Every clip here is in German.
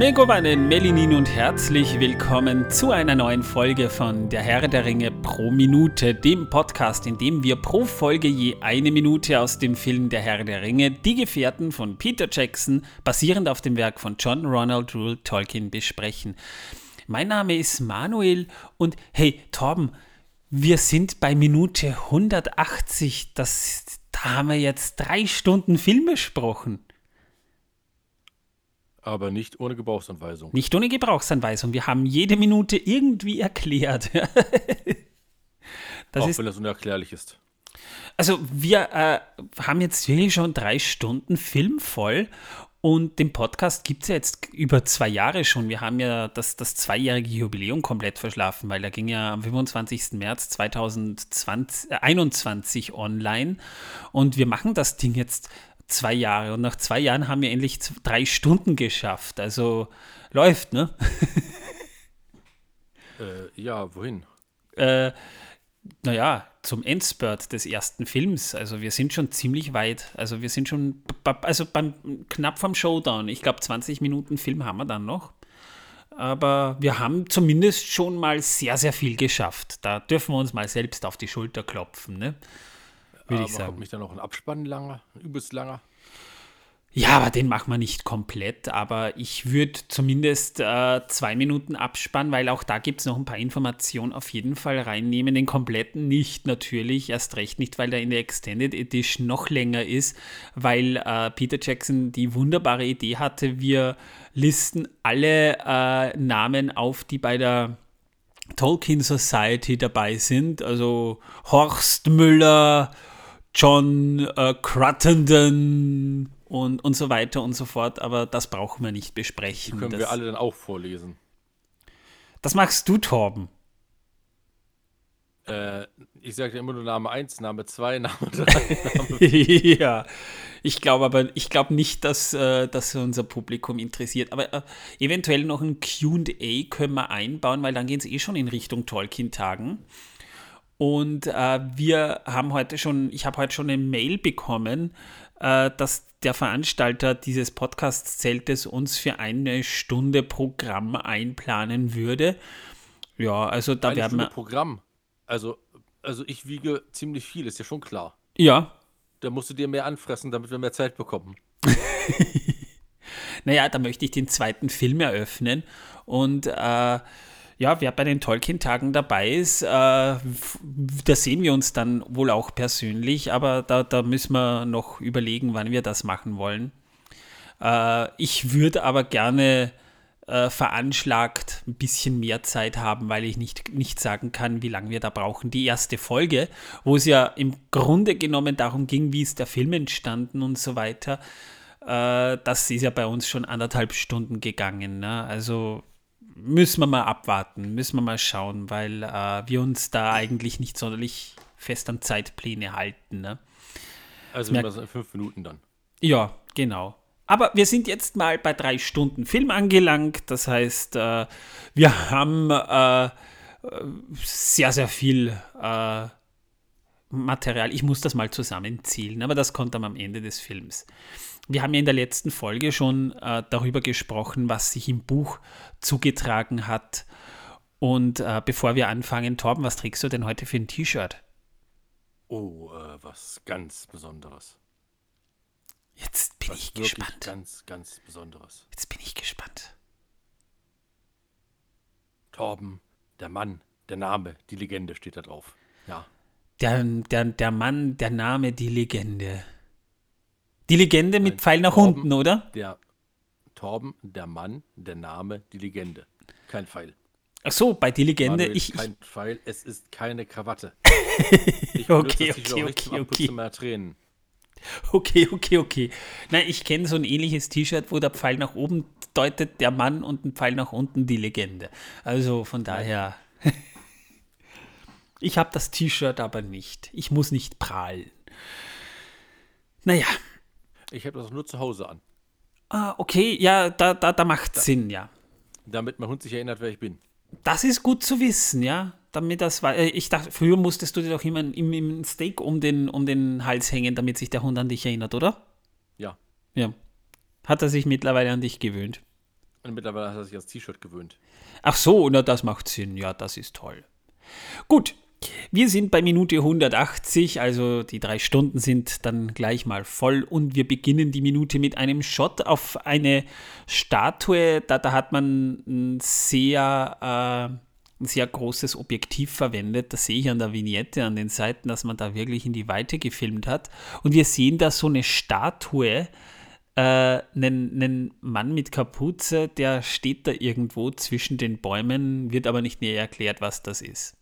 Megowannen, Melinin und herzlich willkommen zu einer neuen Folge von Der Herr der Ringe pro Minute, dem Podcast, in dem wir pro Folge je eine Minute aus dem Film Der Herr der Ringe, Die Gefährten von Peter Jackson, basierend auf dem Werk von John Ronald Rule Tolkien, besprechen. Mein Name ist Manuel und hey, Torben, wir sind bei Minute 180. Das, da haben wir jetzt drei Stunden Film besprochen. Aber nicht ohne Gebrauchsanweisung. Nicht ohne Gebrauchsanweisung. Wir haben jede Minute irgendwie erklärt. das Auch ist, wenn das unerklärlich ist. Also wir äh, haben jetzt wirklich schon drei Stunden Film voll und den Podcast gibt es ja jetzt über zwei Jahre schon. Wir haben ja das, das zweijährige Jubiläum komplett verschlafen, weil er ging ja am 25. März 2021 äh, online und wir machen das Ding jetzt zwei Jahre. Und nach zwei Jahren haben wir endlich drei Stunden geschafft. Also läuft, ne? äh, ja, wohin? Äh, naja, zum Endspurt des ersten Films. Also wir sind schon ziemlich weit. Also wir sind schon also beim, knapp vom Showdown. Ich glaube, 20 Minuten Film haben wir dann noch. Aber wir haben zumindest schon mal sehr, sehr viel geschafft. Da dürfen wir uns mal selbst auf die Schulter klopfen, ne? Würde ich sagen. Kommt mich dann noch ein Abspann langer, übelst langer? Ja, aber den machen wir nicht komplett, aber ich würde zumindest äh, zwei Minuten abspannen, weil auch da gibt es noch ein paar Informationen auf jeden Fall reinnehmen. Den kompletten nicht natürlich, erst recht nicht, weil der in der Extended Edition noch länger ist, weil äh, Peter Jackson die wunderbare Idee hatte, wir listen alle äh, Namen auf, die bei der Tolkien Society dabei sind, also Horst Müller, John äh, Cruttenden und, und so weiter und so fort, aber das brauchen wir nicht besprechen. Können das, wir alle dann auch vorlesen. Das machst du, Torben. Äh, ich sage immer nur Name 1, Name 2, Name 3, Name Ja, ich glaube aber, ich glaube nicht, dass äh, das unser Publikum interessiert. Aber äh, eventuell noch ein QA können wir einbauen, weil dann gehen es eh schon in Richtung Tolkien-Tagen. Und äh, wir haben heute schon, ich habe heute schon eine Mail bekommen, äh, dass der Veranstalter dieses Podcast-Zeltes uns für eine Stunde Programm einplanen würde. Ja, also da eine werden Stunde wir. Programm. Also, also ich wiege ziemlich viel, ist ja schon klar. Ja. Da musst du dir mehr anfressen, damit wir mehr Zeit bekommen. naja, da möchte ich den zweiten Film eröffnen und äh, ja, wer bei den Tolkien-Tagen dabei ist, äh, da sehen wir uns dann wohl auch persönlich, aber da, da müssen wir noch überlegen, wann wir das machen wollen. Äh, ich würde aber gerne äh, veranschlagt ein bisschen mehr Zeit haben, weil ich nicht, nicht sagen kann, wie lange wir da brauchen. Die erste Folge, wo es ja im Grunde genommen darum ging, wie ist der Film entstanden und so weiter, äh, das ist ja bei uns schon anderthalb Stunden gegangen. Ne? Also müssen wir mal abwarten, müssen wir mal schauen, weil äh, wir uns da eigentlich nicht sonderlich fest an Zeitpläne halten. Ne? Also merkt, in fünf Minuten dann. Ja, genau. Aber wir sind jetzt mal bei drei Stunden Film angelangt. Das heißt, äh, wir haben äh, sehr, sehr viel äh, Material. Ich muss das mal zusammenzielen, aber das kommt dann am Ende des Films. Wir haben ja in der letzten Folge schon äh, darüber gesprochen, was sich im Buch zugetragen hat. Und äh, bevor wir anfangen, Torben, was trägst du denn heute für ein T-Shirt? Oh, äh, was ganz Besonderes. Jetzt bin was ich gespannt. Ganz, ganz Besonderes. Jetzt bin ich gespannt. Torben, der Mann, der Name, die Legende steht da drauf. Ja. Der, der, der Mann, der Name, die Legende. Die Legende mit Nein, Pfeil nach Torben, unten, oder? Der Torben, der Mann, der Name, die Legende. Kein Pfeil. Ach so, bei die Legende. Manuel, ich, kein Pfeil, es ist keine Krawatte. ich okay, okay, okay, okay. Mehr Tränen. Okay, okay, okay. Nein, ich kenne so ein ähnliches T-Shirt, wo der Pfeil nach oben deutet der Mann und ein Pfeil nach unten die Legende. Also von daher. ich habe das T-Shirt aber nicht. Ich muss nicht prahlen. Naja, ich habe das nur zu Hause an. Ah, okay, ja, da, da, da macht da, Sinn, ja. Damit mein Hund sich erinnert, wer ich bin. Das ist gut zu wissen, ja. Damit das war. Äh, ich dachte, früher musstest du dir doch immer im, im Steak um den, um den Hals hängen, damit sich der Hund an dich erinnert, oder? Ja. Ja. Hat er sich mittlerweile an dich gewöhnt? Und mittlerweile hat er sich ans T-Shirt gewöhnt. Ach so, na, das macht Sinn. Ja, das ist toll. Gut, wir sind bei Minute 180, also die drei Stunden sind dann gleich mal voll und wir beginnen die Minute mit einem Shot auf eine Statue. Da, da hat man ein sehr, äh, ein sehr großes Objektiv verwendet. Das sehe ich an der Vignette, an den Seiten, dass man da wirklich in die Weite gefilmt hat. Und wir sehen da so eine Statue, äh, einen, einen Mann mit Kapuze, der steht da irgendwo zwischen den Bäumen, wird aber nicht näher erklärt, was das ist.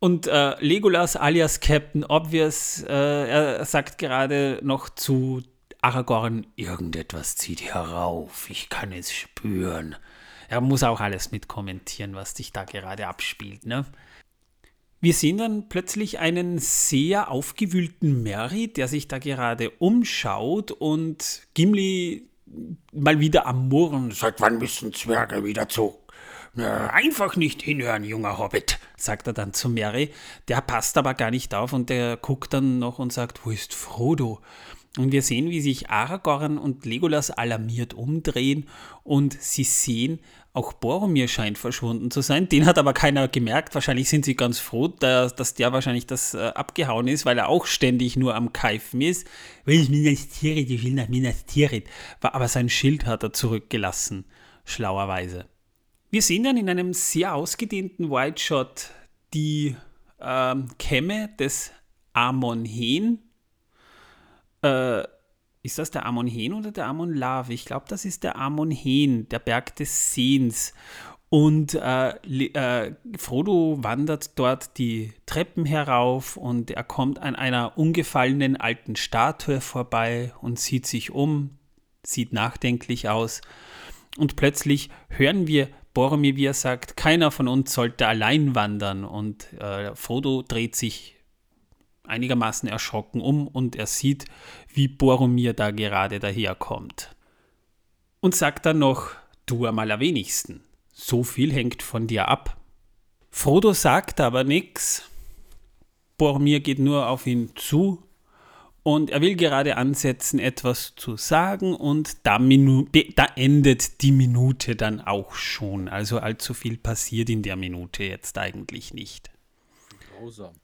Und äh, Legolas alias Captain Obvious, äh, er sagt gerade noch zu Aragorn, irgendetwas zieht herauf, ich kann es spüren. Er muss auch alles mitkommentieren, was sich da gerade abspielt. Ne? Wir sehen dann plötzlich einen sehr aufgewühlten Merry, der sich da gerade umschaut und Gimli mal wieder am Murren. Seit wann müssen Zwerge wieder zu einfach nicht hinhören, junger Hobbit, sagt er dann zu Mary. Der passt aber gar nicht auf und der guckt dann noch und sagt, wo ist Frodo? Und wir sehen, wie sich Aragorn und Legolas alarmiert umdrehen und sie sehen, auch Boromir scheint verschwunden zu sein. Den hat aber keiner gemerkt. Wahrscheinlich sind sie ganz froh, dass der wahrscheinlich das äh, abgehauen ist, weil er auch ständig nur am Keifen ist. Will ich Minas Tirith, ich will nach Minas Tirith. Aber sein Schild hat er zurückgelassen, schlauerweise. Wir sehen dann in einem sehr ausgedehnten White Shot die ähm, Kämme des Amon Hen. Äh, ist das der Amon Hen oder der Amon Lav? Ich glaube, das ist der Amon Hen, der Berg des Sehens. Und äh, äh, Frodo wandert dort die Treppen herauf und er kommt an einer umgefallenen alten Statue vorbei und sieht sich um, sieht nachdenklich aus. Und plötzlich hören wir Boromir, wie er sagt, keiner von uns sollte allein wandern. Und äh, Frodo dreht sich einigermaßen erschrocken um und er sieht, wie Boromir da gerade daherkommt. Und sagt dann noch, du am allerwenigsten. So viel hängt von dir ab. Frodo sagt aber nichts. Boromir geht nur auf ihn zu und er will gerade ansetzen, etwas zu sagen und da, da, endet die Minute dann auch schon. Also allzu viel passiert in der Minute jetzt eigentlich nicht. Grausam.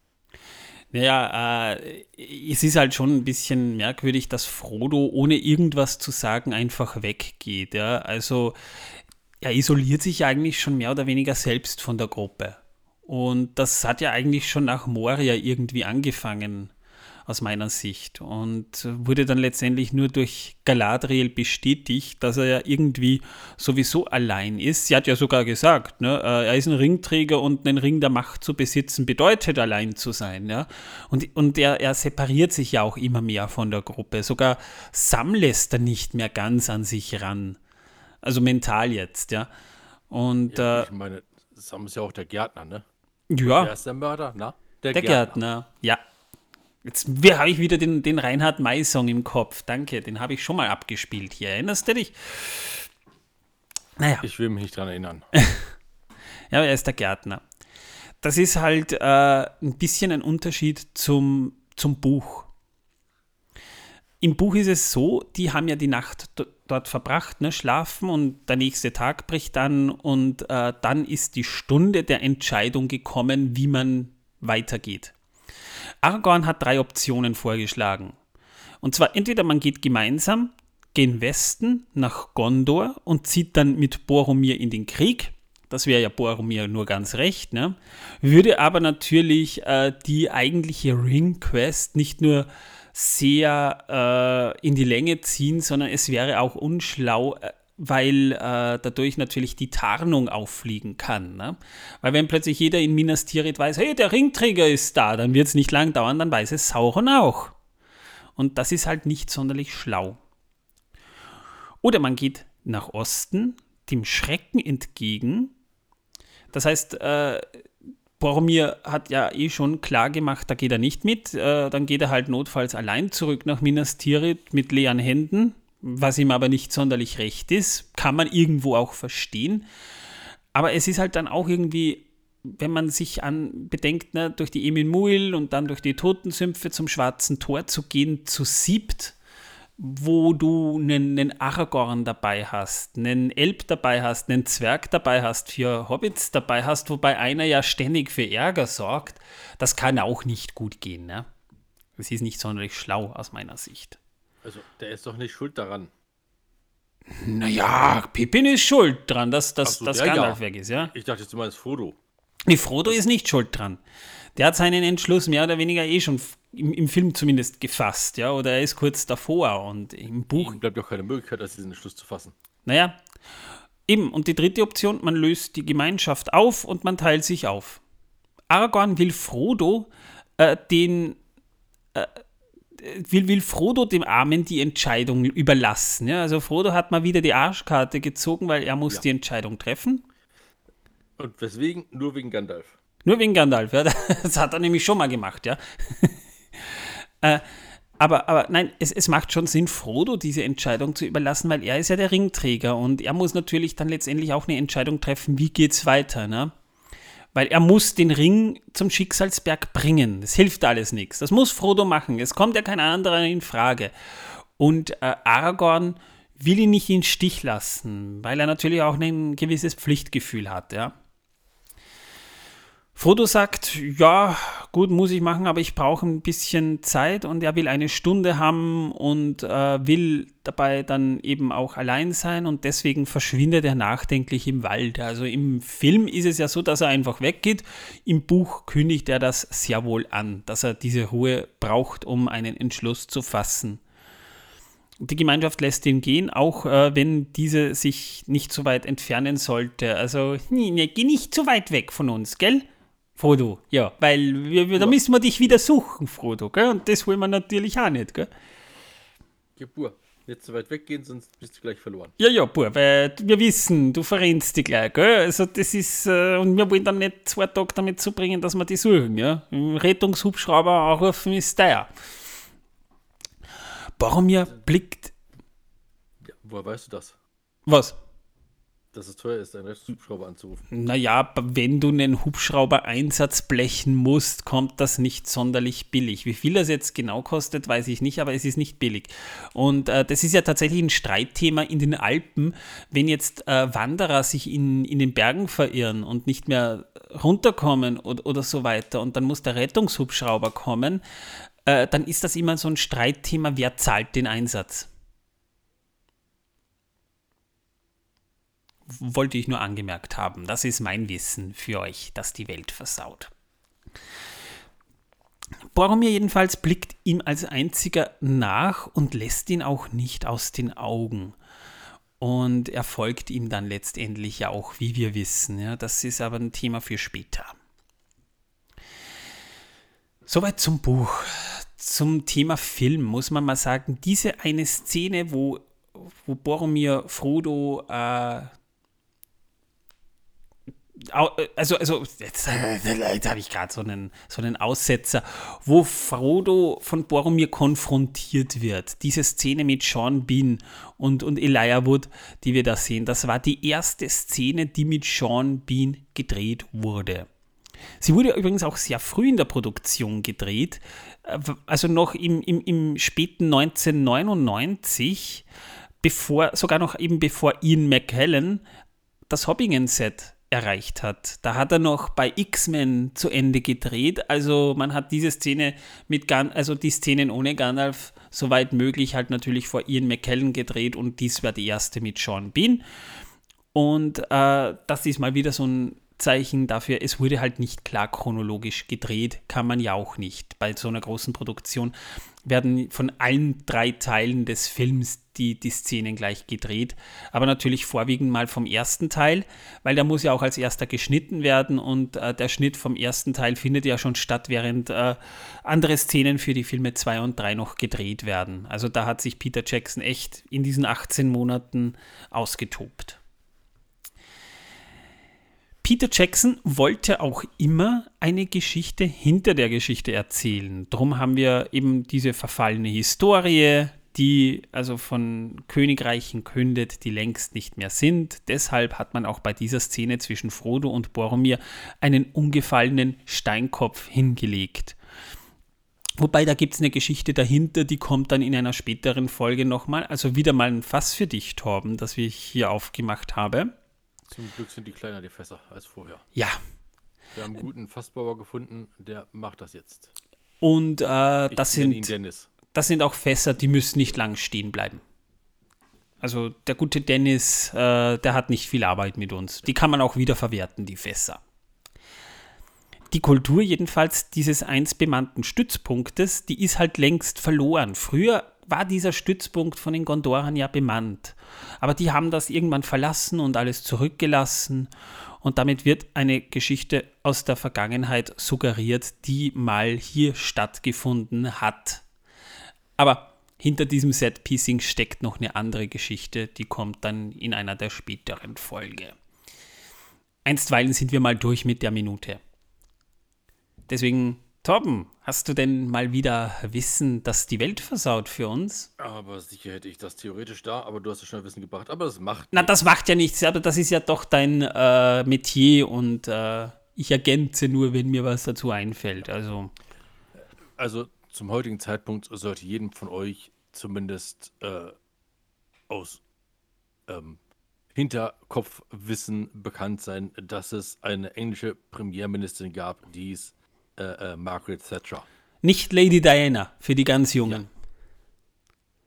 Naja, äh, es ist halt schon ein bisschen merkwürdig, dass Frodo ohne irgendwas zu sagen einfach weggeht. Ja? Also er isoliert sich eigentlich schon mehr oder weniger selbst von der Gruppe. Und das hat ja eigentlich schon nach Moria irgendwie angefangen aus meiner Sicht. Und wurde dann letztendlich nur durch Galadriel bestätigt, dass er ja irgendwie sowieso allein ist. Sie hat ja sogar gesagt, ne, äh, er ist ein Ringträger und einen Ring der Macht zu besitzen bedeutet allein zu sein. Ja? Und, und er, er separiert sich ja auch immer mehr von der Gruppe. Sogar Sam lässt er nicht mehr ganz an sich ran. Also mental jetzt, ja. Und, ja, äh, ich meine, Sam ist ja auch der Gärtner, ne? Ja. Wer ist der Mörder? Na? Der, der Gärtner. Gärtner. Ja, Jetzt habe ich wieder den, den Reinhard May-Song im Kopf. Danke, den habe ich schon mal abgespielt hier. Erinnerst du dich? Naja. Ich will mich nicht dran erinnern. ja, er ist der Gärtner. Das ist halt äh, ein bisschen ein Unterschied zum, zum Buch. Im Buch ist es so, die haben ja die Nacht dort verbracht, ne, schlafen und der nächste Tag bricht an und äh, dann ist die Stunde der Entscheidung gekommen, wie man weitergeht. Aragorn hat drei Optionen vorgeschlagen. Und zwar entweder man geht gemeinsam gen Westen nach Gondor und zieht dann mit Boromir in den Krieg. Das wäre ja Boromir nur ganz recht. Ne? Würde aber natürlich äh, die eigentliche Ring Quest nicht nur sehr äh, in die Länge ziehen, sondern es wäre auch unschlau, äh, weil äh, dadurch natürlich die Tarnung auffliegen kann. Ne? Weil wenn plötzlich jeder in Minas Tirith weiß, hey, der Ringträger ist da, dann wird es nicht lang dauern, dann weiß es Sauron auch. Und das ist halt nicht sonderlich schlau. Oder man geht nach Osten, dem Schrecken entgegen. Das heißt, äh, Boromir hat ja eh schon klar gemacht, da geht er nicht mit. Äh, dann geht er halt notfalls allein zurück nach Minas Tirith mit leeren Händen was ihm aber nicht sonderlich recht ist, kann man irgendwo auch verstehen. Aber es ist halt dann auch irgendwie, wenn man sich an bedenkt, ne, durch die Emin Muil und dann durch die Totensümpfe zum Schwarzen Tor zu gehen, zu siebt, wo du einen, einen Aragorn dabei hast, einen Elb dabei hast, einen Zwerg dabei hast, vier Hobbits dabei hast, wobei einer ja ständig für Ärger sorgt, das kann auch nicht gut gehen. Ne? Das ist nicht sonderlich schlau aus meiner Sicht. Also, der ist doch nicht schuld daran. Naja, Pippin ist schuld dran, dass, dass, so, dass Gandalf ja. weg ist, ja? Ich dachte jetzt immer, es Frodo. Nee, Frodo ist nicht schuld dran. Der hat seinen Entschluss mehr oder weniger eh schon im, im Film zumindest gefasst, ja, oder er ist kurz davor und im Buch, Ihm bleibt doch keine Möglichkeit, als diesen Entschluss zu fassen. naja, eben. Und die dritte Option, man löst die Gemeinschaft auf und man teilt sich auf. Aragorn will Frodo äh, den äh, will, will Frodo dem Armen die Entscheidung überlassen. Ja? Also Frodo hat mal wieder die Arschkarte gezogen, weil er muss Ja. die Entscheidung treffen. Und weswegen? Nur wegen Gandalf. Nur wegen Gandalf, ja. Das hat er nämlich schon mal gemacht, ja. äh, aber, aber nein, es, es macht schon Sinn, Frodo diese Entscheidung zu überlassen, weil er ist ja der Ringträger und er muss natürlich dann letztendlich auch eine Entscheidung treffen, wie geht's weiter, ne? Weil er muss den Ring zum Schicksalsberg bringen. Das hilft alles nichts. Das muss Frodo machen. Es kommt ja kein anderer in Frage. Und äh, Aragorn will ihn nicht in den Stich lassen, weil er natürlich auch ein gewisses Pflichtgefühl hat, ja. Frodo sagt, ja, gut, muss ich machen, aber ich brauche ein bisschen Zeit und er will eine Stunde haben und äh, will dabei dann eben auch allein sein und deswegen verschwindet er nachdenklich im Wald. Also im Film ist es ja so, dass er einfach weggeht. Im Buch kündigt er das sehr wohl an, dass er diese Ruhe braucht, um einen Entschluss zu fassen. Die Gemeinschaft lässt ihn gehen, auch äh, wenn diese sich nicht so weit entfernen sollte. Also, nee, nee, geh nicht zu weit weg von uns, gell? Frodo, ja, weil wir, wir, da müssen wir dich wieder suchen, Frodo, gell? Und das wollen wir natürlich auch nicht, gell? Gebur. Nicht so weit weggehen, sonst bist du gleich verloren. Ja, ja, Bub, weil wir wissen, du verrennst dich gleich, gell? Also das ist, äh, und wir wollen dann nicht zwei Tage damit zubringen, dass wir die suchen, ja? Rettungshubschrauber anrufen ist teuer. Boromir blickt, Ja, woher weißt du das? was? Dass es teuer ist, einen Rettungshubschrauber anzurufen. Naja, wenn du einen Hubschrauber-Einsatz blechen musst, kommt das nicht sonderlich billig. Wie viel das jetzt genau kostet, weiß ich nicht, aber es ist nicht billig. Und äh, das ist ja tatsächlich ein Streitthema in den Alpen, wenn jetzt äh, Wanderer sich in, in den Bergen verirren und nicht mehr runterkommen oder, oder so weiter und dann muss der Rettungshubschrauber kommen, äh, dann ist das immer so ein Streitthema, wer zahlt den Einsatz. Wollte ich nur angemerkt haben. Das ist mein Wissen für euch, das die Welt versaut. Boromir jedenfalls blickt ihm als einziger nach und lässt ihn auch nicht aus den Augen. Und er folgt ihm dann letztendlich ja auch, wie wir wissen. Ja, das ist aber ein Thema für später. Soweit zum Buch. Zum Thema Film muss man mal sagen, diese eine Szene, wo, wo Boromir Frodo äh, also, also jetzt, jetzt habe ich gerade so einen, so einen Aussetzer, wo Frodo von Boromir konfrontiert wird. Diese Szene mit Sean Bean und, und Elijah Wood, die wir da sehen, das war die erste Szene, die mit Sean Bean gedreht wurde. Sie wurde übrigens auch sehr früh in der Produktion gedreht, äh, also noch im, im, im späten 1999, bevor, sogar noch eben bevor Ian McKellen das Hobbingen-Set erreicht hat. Da hat er noch bei X-Men zu Ende gedreht. Also man hat diese Szene mit Gan also die Szenen ohne Gandalf soweit möglich halt natürlich vor Ian McKellen gedreht und dies war die erste mit Sean Bean. Und äh, das ist mal wieder so ein Zeichen dafür, es wurde halt nicht klar chronologisch gedreht, kann man ja auch nicht. Bei so einer großen Produktion werden von allen drei Teilen des Films die, die Szenen gleich gedreht, aber natürlich vorwiegend mal vom ersten Teil, weil der muss ja auch als erster geschnitten werden und äh, der Schnitt vom ersten Teil findet ja schon statt, während äh, andere Szenen für die Filme 2 und 3 noch gedreht werden. Also da hat sich Peter Jackson echt in diesen 18 Monaten ausgetobt. Peter Jackson wollte auch immer eine Geschichte hinter der Geschichte erzählen. Drum haben wir eben diese verfallene Historie, die also von Königreichen kündet, die längst nicht mehr sind. Deshalb hat man auch bei dieser Szene zwischen Frodo und Boromir einen ungefallenen Steinkopf hingelegt. Wobei, da gibt es eine Geschichte dahinter, die kommt dann in einer späteren Folge nochmal. Also wieder mal ein Fass für dich, Torben, das wir hier aufgemacht haben. Zum Glück sind die kleiner, die Fässer, als vorher. Ja. Wir haben einen guten Fassbauer gefunden, der macht das jetzt. Und äh, das, sind, das sind auch Fässer, die müssen nicht lang stehen bleiben. Also der gute Dennis, äh, der hat nicht viel Arbeit mit uns. Die kann man auch wieder verwerten, die Fässer. Die Kultur jedenfalls dieses einst bemannten Stützpunktes, die ist halt längst verloren. Früher war dieser Stützpunkt von den Gondorern ja bemannt. Aber die haben das irgendwann verlassen und alles zurückgelassen. Und damit wird eine Geschichte aus der Vergangenheit suggeriert, die mal hier stattgefunden hat. Aber hinter diesem Set-Piecing steckt noch eine andere Geschichte, die kommt dann in einer der späteren Folge. Einstweilen sind wir mal durch mit der Minute. Deswegen, Torben, hast du denn mal wieder Wissen, das die Welt versaut für uns? Aber sicher hätte ich das theoretisch da, aber du hast es schon Wissen gebracht. Aber das macht Na, das macht ja nichts, aber das ist ja doch dein äh, Metier und äh, ich ergänze nur, wenn mir was dazu einfällt. Also, Also zum heutigen Zeitpunkt sollte jedem von euch zumindest äh, aus ähm, Hinterkopfwissen bekannt sein, dass es eine englische Premierministerin gab, die hieß äh, äh, Margaret Thatcher. nicht Lady Diana für die ganz Jungen.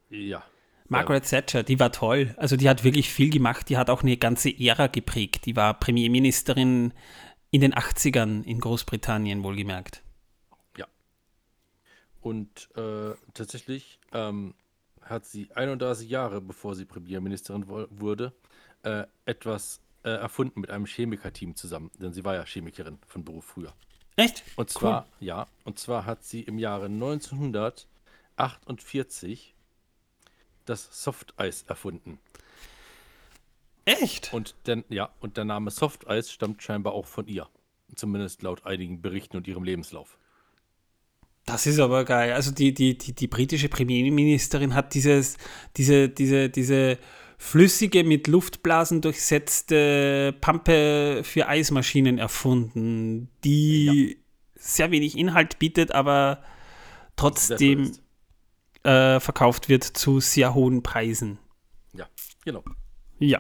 Ja. Margaret Thatcher, die war toll. Also die hat wirklich viel gemacht. Die hat auch eine ganze Ära geprägt. Die war Premierministerin in den 80ern in Großbritannien, wohlgemerkt. Ja. Und äh, tatsächlich ähm, hat sie 31 Jahre, bevor sie Premierministerin wurde, äh, etwas äh, erfunden mit einem Chemikerteam zusammen. Denn sie war ja Chemikerin von Beruf früher. Echt? Und zwar, ja, und zwar hat sie im Jahre 1948 das Softeis erfunden. Echt? Und der, ja, und der Name Softeis stammt scheinbar auch von ihr. Zumindest laut einigen Berichten und ihrem Lebenslauf. Das ist aber geil. Also die, die, die, die britische Premierministerin hat dieses, diese, diese, diese flüssige, mit Luftblasen durchsetzte Pampe für Eismaschinen erfunden, die sehr wenig Inhalt bietet, aber trotzdem äh, verkauft wird zu sehr hohen Preisen. Ja, genau. Ja.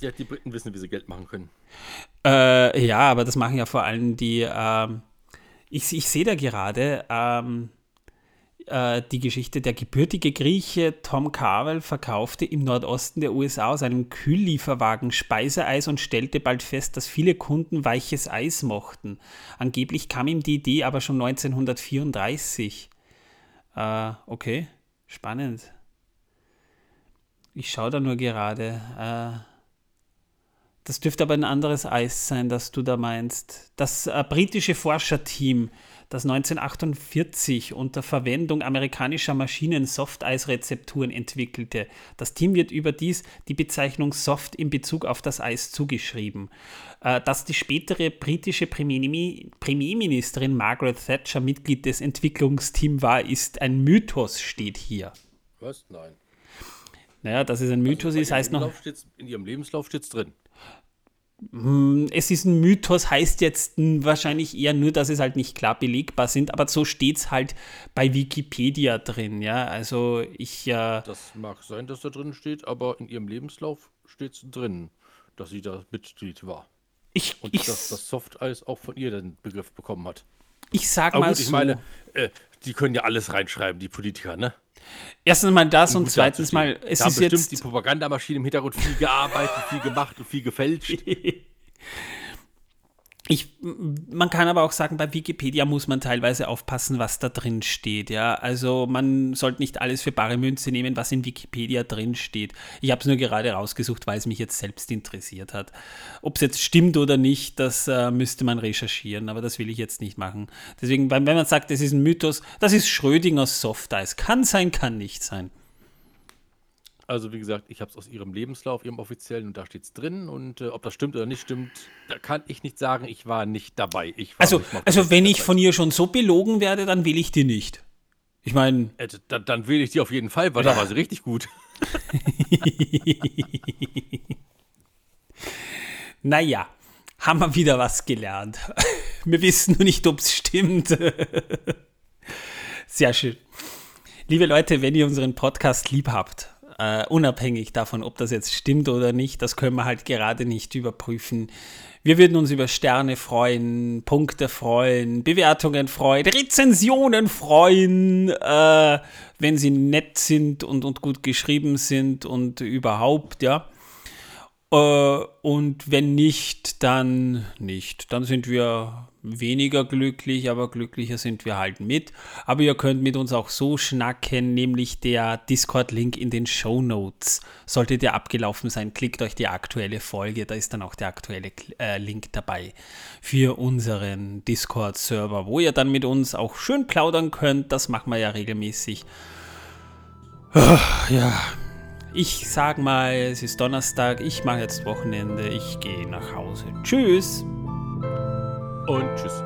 Ja, die Briten wissen, wie sie Geld machen können. Äh, ja, aber das machen ja vor allem die. Ähm, ich ich sehe da gerade ähm, äh, die Geschichte. Der gebürtige Grieche Tom Carvel verkaufte im Nordosten der USA aus einem Kühllieferwagen Speiseeis und stellte bald fest, dass viele Kunden weiches Eis mochten. Angeblich kam ihm die Idee aber schon 1934. Äh, okay, spannend. Ich schaue da nur gerade. Äh, das dürfte aber ein anderes Eis sein, das du da meinst. Das äh, britische Forscherteam, das 1948 unter Verwendung amerikanischer Maschinen Softeisrezepturen entwickelte. Das Team wird überdies die Bezeichnung Soft in Bezug auf das Eis zugeschrieben. Äh, dass die spätere britische Premiermi- Premierministerin Margaret Thatcher Mitglied des Entwicklungsteams war, ist ein Mythos, steht hier. Was? Nein. Naja, dass es ein Mythos Bei ist, heißt noch. In ihrem Lebenslauf steht es drin. Es ist ein Mythos, heißt jetzt hm, wahrscheinlich eher nur, dass es halt nicht klar belegbar sind, aber so steht es halt bei Wikipedia drin, ja. Also ich, äh, Das mag sein, dass da drin steht, aber in ihrem Lebenslauf steht es drin, dass sie da Mitglied war. ich, Und ich, dass das Softeis auch von ihr den Begriff bekommen hat. Ich sag Aber mal gut, ich so, meine, äh, die können ja alles reinschreiben, die Politiker, ne? erstens mal das und Gut zweitens mal, es da ist bestimmt jetzt, die Propagandamaschine im Hintergrund viel gearbeitet, viel gemacht und viel gefälscht. Ich, man kann aber auch sagen, bei Wikipedia muss man teilweise aufpassen, was da drin steht. Ja, also man sollte nicht alles für bare Münze nehmen, was in Wikipedia drin steht. Ich habe es nur gerade rausgesucht, weil es mich jetzt selbst interessiert hat. Ob es jetzt stimmt oder nicht, das äh, müsste man recherchieren, aber das will ich jetzt nicht machen. Deswegen, wenn man sagt, es ist ein Mythos, das ist Schrödingers Softeis. Kann sein, kann nicht sein. Also wie gesagt, ich habe es aus ihrem Lebenslauf, ihrem offiziellen, und da steht es drin. Und äh, ob das stimmt oder nicht stimmt, da kann ich nicht sagen, ich war nicht dabei. Ich war Also, also wenn dabei. ich von ihr schon so belogen werde, dann will ich die nicht. Ich meine, Äh, dann, dann wähle ich die auf jeden Fall, weil da war sie richtig gut. Naja, haben wir wieder was gelernt. Wir wissen nur nicht, ob es stimmt. Sehr schön. Liebe Leute, wenn ihr unseren Podcast lieb habt, Uh, unabhängig davon, ob das jetzt stimmt oder nicht, das können wir halt gerade nicht überprüfen. Wir würden uns über Sterne freuen, Punkte freuen, Bewertungen freuen, Rezensionen freuen, uh, wenn sie nett sind und, und gut geschrieben sind und überhaupt, ja. Uh, und wenn nicht, dann nicht. Dann sind wir weniger glücklich, aber glücklicher sind wir halt mit. Aber ihr könnt mit uns auch so schnacken, nämlich der Discord-Link in den Show Notes. Sollte der abgelaufen sein, klickt euch die aktuelle Folge, da ist dann auch der aktuelle äh, Link dabei für unseren Discord-Server, wo ihr dann mit uns auch schön plaudern könnt. Das machen wir ja regelmäßig. Ja, ich sag mal, es ist Donnerstag, ich mache jetzt Wochenende, ich gehe nach Hause. Tschüss! und tschüss.